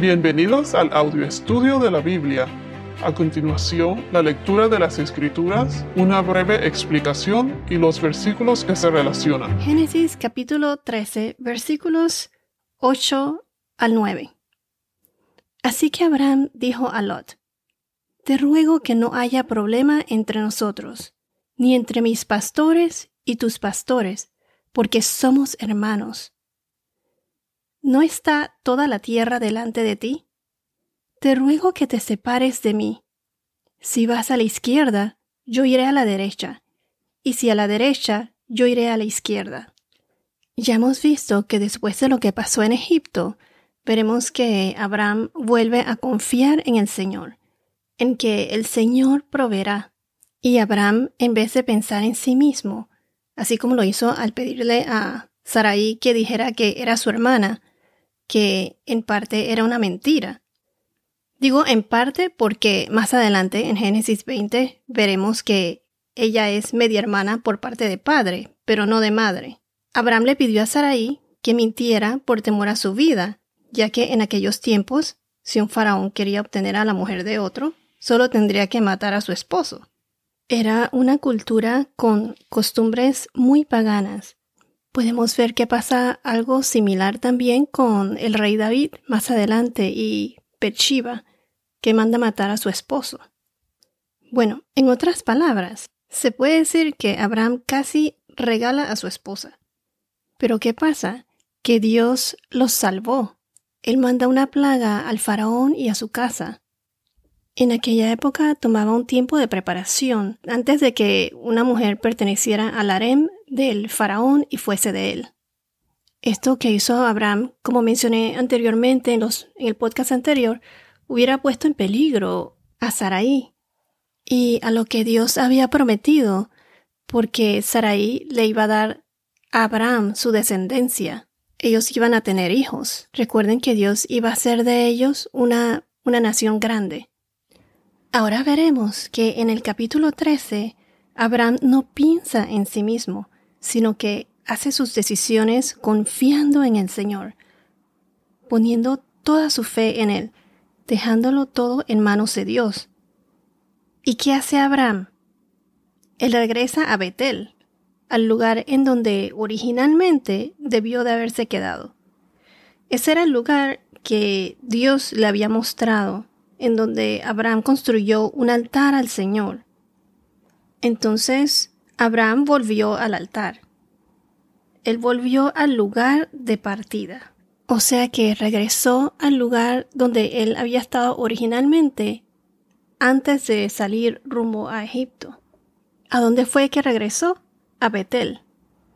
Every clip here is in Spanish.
Bienvenidos al audio estudio de la Biblia. A continuación, la lectura de las Escrituras, una breve explicación y los versículos que se relacionan. Génesis capítulo 13, versículos 8 al 9. Así que Abraham dijo a Lot, Te ruego que no haya problema entre nosotros, ni entre mis pastores y tus pastores, porque somos hermanos. ¿No está toda la tierra delante de ti? Te ruego que te separes de mí. Si vas a la izquierda, yo iré a la derecha, y si a la derecha, yo iré a la izquierda. Ya hemos visto que después de lo que pasó en Egipto, veremos que Abraham vuelve a confiar en el Señor, en que el Señor proveerá. Y Abraham, en vez de pensar en sí mismo, así como lo hizo al pedirle a Sarai que dijera que era su hermana, que en parte era una mentira. Digo en parte porque más adelante en Génesis 20 veremos que ella es media hermana por parte de padre, pero no de madre. Abraham le pidió a Sarai que mintiera por temor a su vida, ya que en aquellos tiempos, si un faraón quería obtener a la mujer de otro, solo tendría que matar a su esposo. Era una cultura con costumbres muy paganas, Podemos ver que pasa algo similar también con el rey David más adelante y Bathsheba, que manda matar a su esposo. Bueno, en otras palabras, se puede decir que Abraham casi regala a su esposa. Pero ¿qué pasa? Que Dios los salvó. Él manda una plaga al faraón y a su casa. En aquella época tomaba un tiempo de preparación antes de que una mujer perteneciera al harem del faraón y fuese de él. Esto que hizo Abraham, como mencioné anteriormente en, los, en el podcast anterior, hubiera puesto en peligro a Sarai y a lo que Dios había prometido, porque Sarai le iba a dar a Abraham su descendencia. Ellos iban a tener hijos. Recuerden que Dios iba a hacer de ellos una, una nación grande. Ahora veremos que en el capítulo 13 Abraham no piensa en sí mismo, sino que hace sus decisiones confiando en el Señor, poniendo toda su fe en Él, dejándolo todo en manos de Dios. ¿Y qué hace Abraham? Él regresa a Betel, al lugar en donde originalmente debió de haberse quedado. Ese era el lugar que Dios le había mostrado en donde Abraham construyó un altar al Señor. Entonces Abraham volvió al altar. Él volvió al lugar de partida. O sea que regresó al lugar donde él había estado originalmente antes de salir rumbo a Egipto. ¿A dónde fue que regresó? A Betel,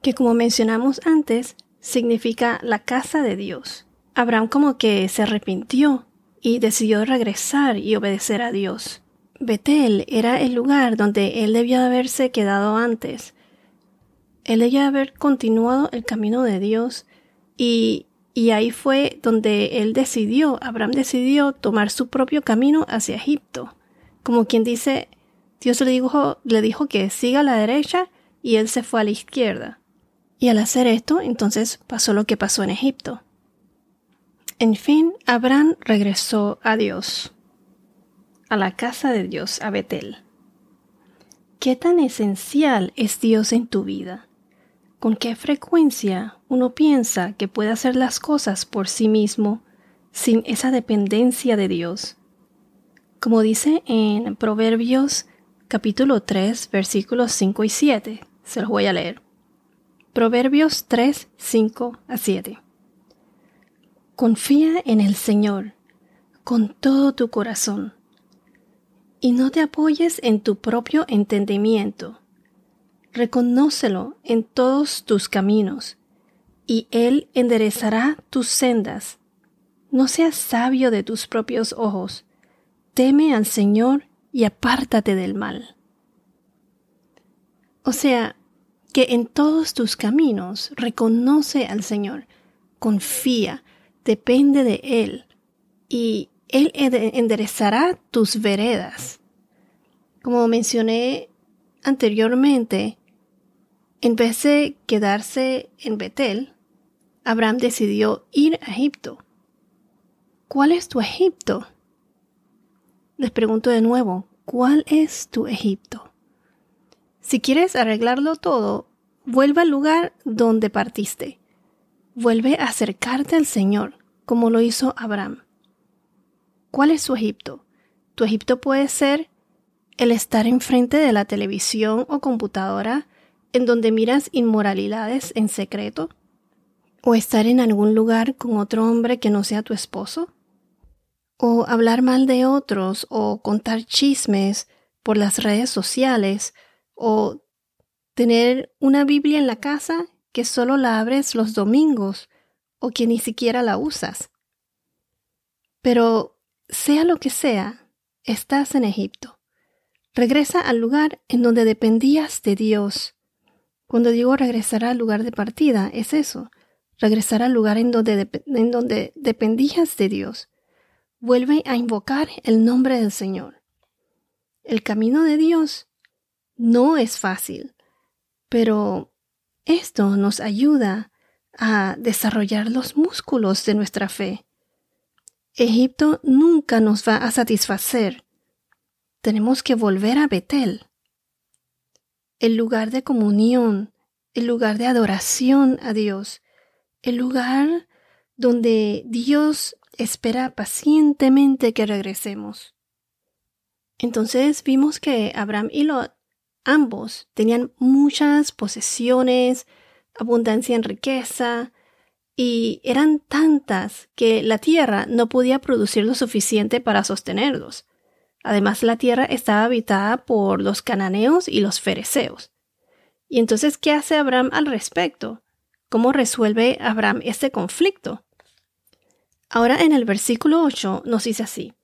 que como mencionamos antes, significa la casa de Dios. Abraham como que se arrepintió y decidió regresar y obedecer a Dios. Betel era el lugar donde él debió haberse quedado antes. Él debía haber continuado el camino de Dios y, y ahí fue donde él decidió, Abraham decidió tomar su propio camino hacia Egipto. Como quien dice, Dios le dijo, le dijo que siga a la derecha y él se fue a la izquierda. Y al hacer esto, entonces pasó lo que pasó en Egipto. En fin, Abraham regresó a Dios, a la casa de Dios, a Betel. ¿Qué tan esencial es Dios en tu vida? ¿Con qué frecuencia uno piensa que puede hacer las cosas por sí mismo sin esa dependencia de Dios? Como dice en Proverbios capítulo 3 versículos 5 y 7, se los voy a leer. Proverbios 3, 5 a 7. Confía en el Señor con todo tu corazón y no te apoyes en tu propio entendimiento. Reconócelo en todos tus caminos y Él enderezará tus sendas. No seas sabio de tus propios ojos. Teme al Señor y apártate del mal. O sea, que en todos tus caminos reconoce al Señor, confía, depende de Él y Él enderezará tus veredas. Como mencioné anteriormente, en vez de quedarse en Betel, Abraham decidió ir a Egipto. ¿cuál es tu Egipto? Les pregunto de nuevo, ¿cuál es tu Egipto? Si quieres arreglarlo todo, vuelve al lugar donde partiste. Vuelve a acercarte al Señor, como lo hizo Abraham. ¿Cuál es su Egipto? Tu Egipto puede ser el estar enfrente de la televisión o computadora en donde miras inmoralidades en secreto, o estar en algún lugar con otro hombre que no sea tu esposo, o hablar mal de otros, o contar chismes por las redes sociales, o tener una Biblia en la casa que solo la abres los domingos o que ni siquiera la usas. Pero sea lo que sea, estás en Egipto. Regresa al lugar en donde dependías de Dios. Cuando digo regresar al lugar de partida, es eso, regresar al lugar en donde, en donde dependías de Dios. Vuelve a invocar el nombre del Señor. El camino de Dios no es fácil, pero esto nos ayuda a desarrollar los músculos de nuestra fe. Egipto nunca nos va a satisfacer. Tenemos que volver a Betel, el lugar de comunión, el lugar de adoración a Dios, el lugar donde Dios espera pacientemente que regresemos. Entonces vimos que Abraham y Lot ambos tenían muchas posesiones, abundancia en riqueza, y eran tantas que la tierra no podía producir lo suficiente para sostenerlos. Además, la tierra estaba habitada por los cananeos y los fereceos. Y entonces, ¿qué hace Abraham al respecto? ¿Cómo resuelve Abraham este conflicto? Ahora en el versículo 8 nos dice así.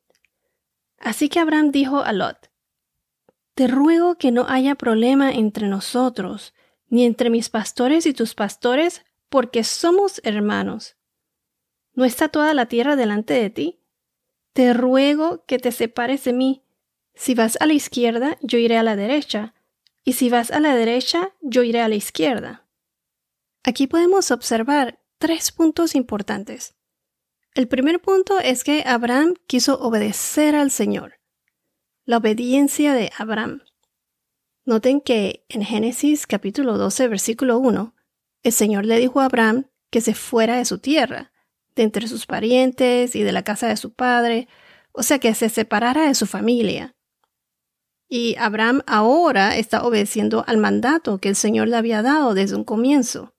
Así que Abraham dijo a Lot, Te ruego que no haya problema entre nosotros, ni entre mis pastores y tus pastores, porque somos hermanos. ¿No está toda la tierra delante de ti? Te ruego que te separes de mí. Si vas a la izquierda, yo iré a la derecha, y si vas a la derecha, yo iré a la izquierda. Aquí podemos observar tres puntos importantes. El primer punto es que Abraham quiso obedecer al Señor. La obediencia de Abraham. Noten que en Génesis capítulo 12, versículo 1, el Señor le dijo a Abraham que se fuera de su tierra, de entre sus parientes y de la casa de su padre, o sea que se separara de su familia. Y Abraham ahora está obedeciendo al mandato que el Señor le había dado desde un comienzo,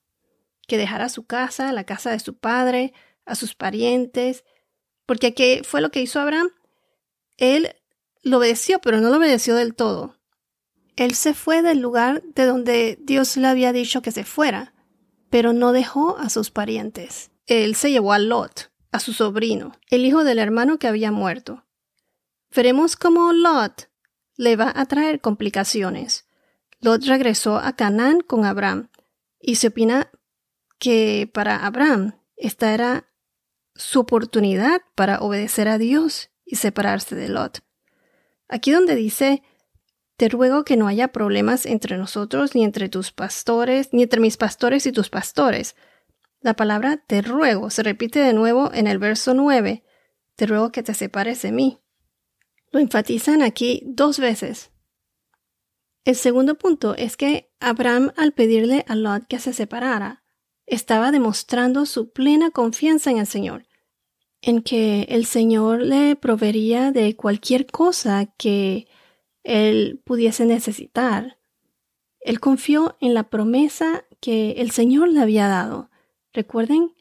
que dejara su casa, la casa de su padre, a sus parientes, porque ¿qué fue lo que hizo Abraham? Él lo obedeció, pero no lo obedeció del todo. Él se fue del lugar de donde Dios le había dicho que se fuera, pero no dejó a sus parientes. Él se llevó a Lot, a su sobrino, el hijo del hermano que había muerto. Veremos cómo Lot le va a traer complicaciones. Lot regresó a Canaán con Abraham, y se opina que para Abraham esta era su oportunidad para obedecer a Dios y separarse de Lot. Aquí donde dice te ruego que no haya problemas entre nosotros, ni entre tus pastores, ni entre mis pastores y tus pastores. La palabra te ruego se repite de nuevo en el verso 9. Te ruego que te separes de mí. Lo enfatizan aquí dos veces. El segundo punto es que Abraham, al pedirle a Lot que se separara, estaba demostrando su plena confianza en el Señor, en que el Señor le proveería de cualquier cosa que él pudiese necesitar. Él confió en la promesa que el Señor le había dado. Recuerden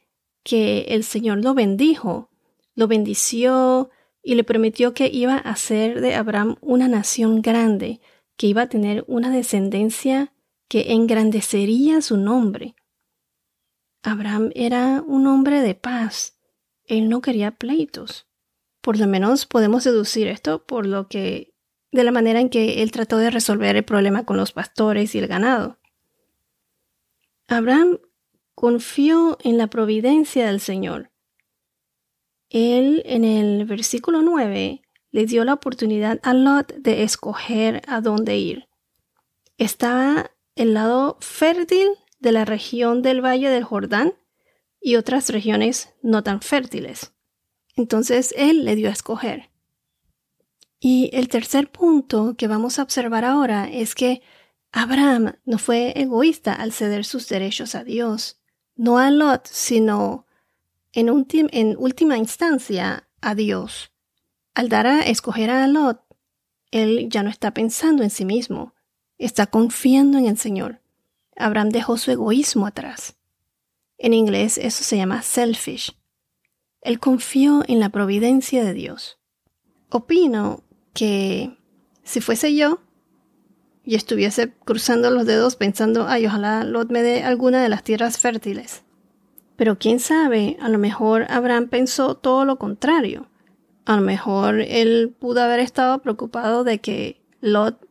que el Señor lo bendijo, lo bendició y le prometió que iba a hacer de Abraham una nación grande, que iba a tener una descendencia que engrandecería su nombre. Abraham era un hombre de paz. Él no quería pleitos. Por lo menos podemos deducir esto por lo que de la manera en que él trató de resolver el problema con los pastores y el ganado. Abraham confió en la providencia del Señor. Él en el versículo 9 le dio la oportunidad a Lot de escoger a dónde ir. Estaba el lado fértil de la región del Valle del Jordán y otras regiones no tan fértiles. Entonces Él le dio a escoger. Y el tercer punto que vamos a observar ahora es que Abraham no fue egoísta al ceder sus derechos a Dios, no a Lot, sino en, última instancia a Dios. Al dar a escoger a Lot, él ya no está pensando en sí mismo, está confiando en el Señor. Abraham dejó su egoísmo atrás. En inglés eso se llama selfish. Él confió en la providencia de Dios. Opino que si fuese yo y estuviese cruzando los dedos pensando, ay, ojalá Lot me dé alguna de las tierras fértiles. Pero quién sabe, a lo mejor Abraham pensó todo lo contrario. A lo mejor él pudo haber estado preocupado de que Lot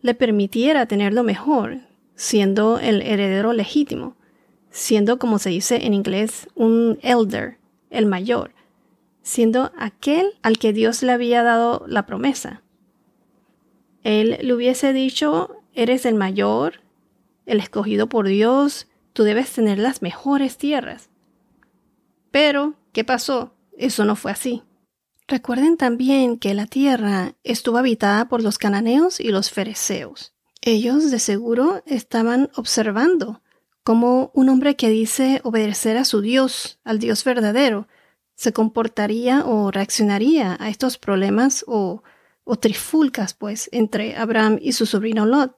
le permitiera tener lo mejor, siendo el heredero legítimo, siendo como se dice en inglés un elder, el mayor, siendo aquel al que Dios le había dado la promesa. Él le hubiese dicho, eres el mayor, el escogido por Dios, tú debes tener las mejores tierras. Pero, ¿qué pasó? Eso no fue así. Recuerden también que la tierra estuvo habitada por los cananeos y los fereceos. Ellos de seguro estaban observando cómo un hombre que dice obedecer a su Dios, al Dios verdadero, se comportaría o reaccionaría a estos problemas o, o trifulcas, pues, entre Abraham y su sobrino Lot,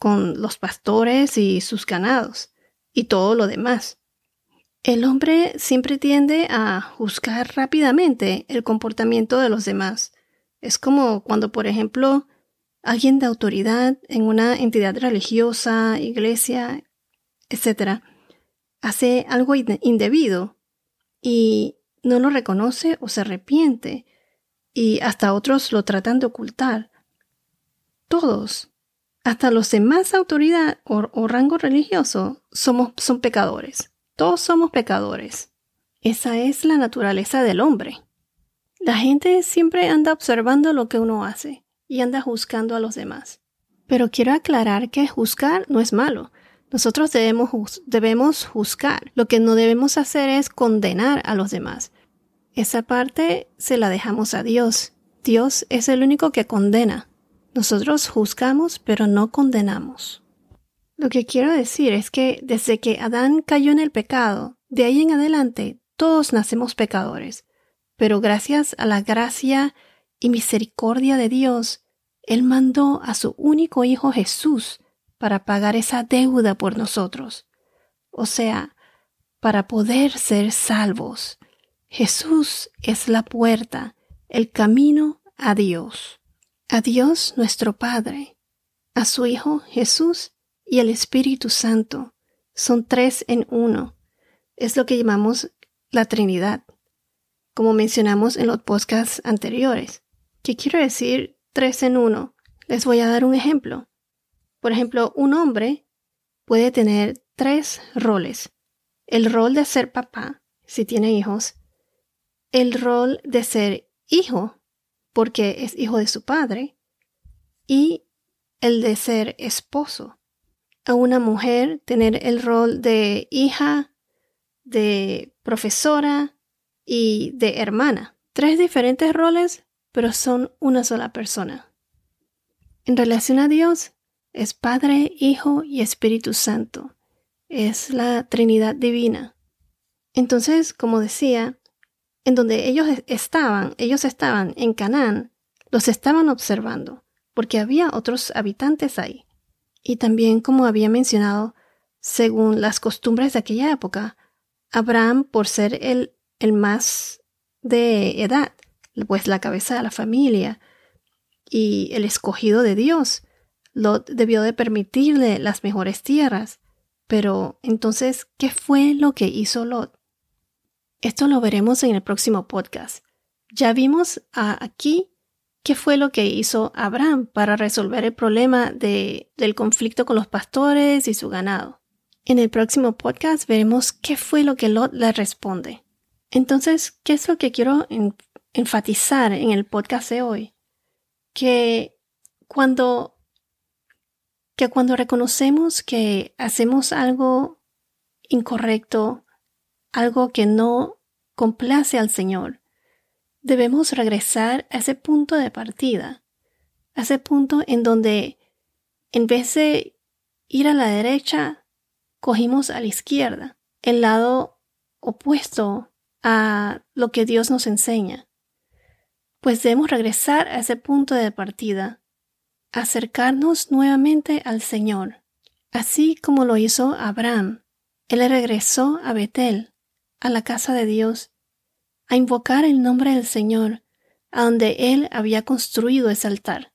con los pastores y sus ganados, y todo lo demás. El hombre siempre tiende a juzgar rápidamente el comportamiento de los demás. Es como cuando, por ejemplo, alguien de autoridad en una entidad religiosa, iglesia, etc., hace algo indebido y no lo reconoce o se arrepiente y hasta otros lo tratan de ocultar. Todos, hasta los de más autoridad o, rango religioso, somos, son pecadores. Todos somos pecadores. Esa es la naturaleza del hombre. La gente siempre anda observando lo que uno hace y anda juzgando a los demás. Pero quiero aclarar que juzgar no es malo. Nosotros debemos, debemos juzgar. Lo que no debemos hacer es condenar a los demás. Esa parte se la dejamos a Dios. Dios es el único que condena. Nosotros juzgamos, pero no condenamos. Lo que quiero decir es que desde que Adán cayó en el pecado, de ahí en adelante todos nacemos pecadores. Pero gracias a la gracia y misericordia de Dios, Él mandó a su único Hijo Jesús para pagar esa deuda por nosotros. O sea, para poder ser salvos. Jesús es la puerta, el camino a Dios. A Dios nuestro Padre, a su Hijo Jesús y el Espíritu Santo. Son tres en uno. Es lo que llamamos la Trinidad, como mencionamos en los podcasts anteriores. ¿Qué quiero decir tres en uno? Les voy a dar un ejemplo. Por ejemplo, un hombre puede tener tres roles. El rol de ser papá, si tiene hijos. El rol de ser hijo, porque es hijo de su padre. Y el de ser esposo. A una mujer tener el rol de hija, de profesora y de hermana. Tres diferentes roles, pero son una sola persona. En relación a Dios, es Padre, Hijo y Espíritu Santo. Es la Trinidad Divina. Entonces, como decía, en donde ellos estaban, ellos estaban en Canaán, los estaban observando, porque había otros habitantes ahí. Y también, como había mencionado, según las costumbres de aquella época, Abraham, por ser el, el más de edad, pues la cabeza de la familia y el escogido de Dios, Lot debió de permitirle las mejores tierras. Pero entonces, ¿qué fue lo que hizo Lot? Esto lo veremos en el próximo podcast. Ya vimos aquí qué fue lo que hizo Abraham para resolver el problema de, del conflicto con los pastores y su ganado. En el próximo podcast veremos qué fue lo que Lot le responde. Entonces, ¿qué es lo que quiero enfatizar en el podcast de hoy? Que cuando que cuando reconocemos que hacemos algo incorrecto, algo que no complace al Señor, Debemos regresar a ese punto de partida, a ese punto en donde en vez de ir a la derecha, cogimos a la izquierda, el lado opuesto a lo que Dios nos enseña. Pues debemos regresar a ese punto de partida, acercarnos nuevamente al Señor, así como lo hizo Abraham. Él regresó a Betel, a la casa de Dios, a invocar el nombre del Señor, a donde él había construido ese altar.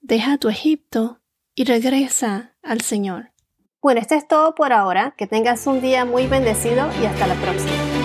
Deja tu Egipto y regresa al Señor. Bueno, esto es todo por ahora. Que tengas un día muy bendecido y hasta la próxima.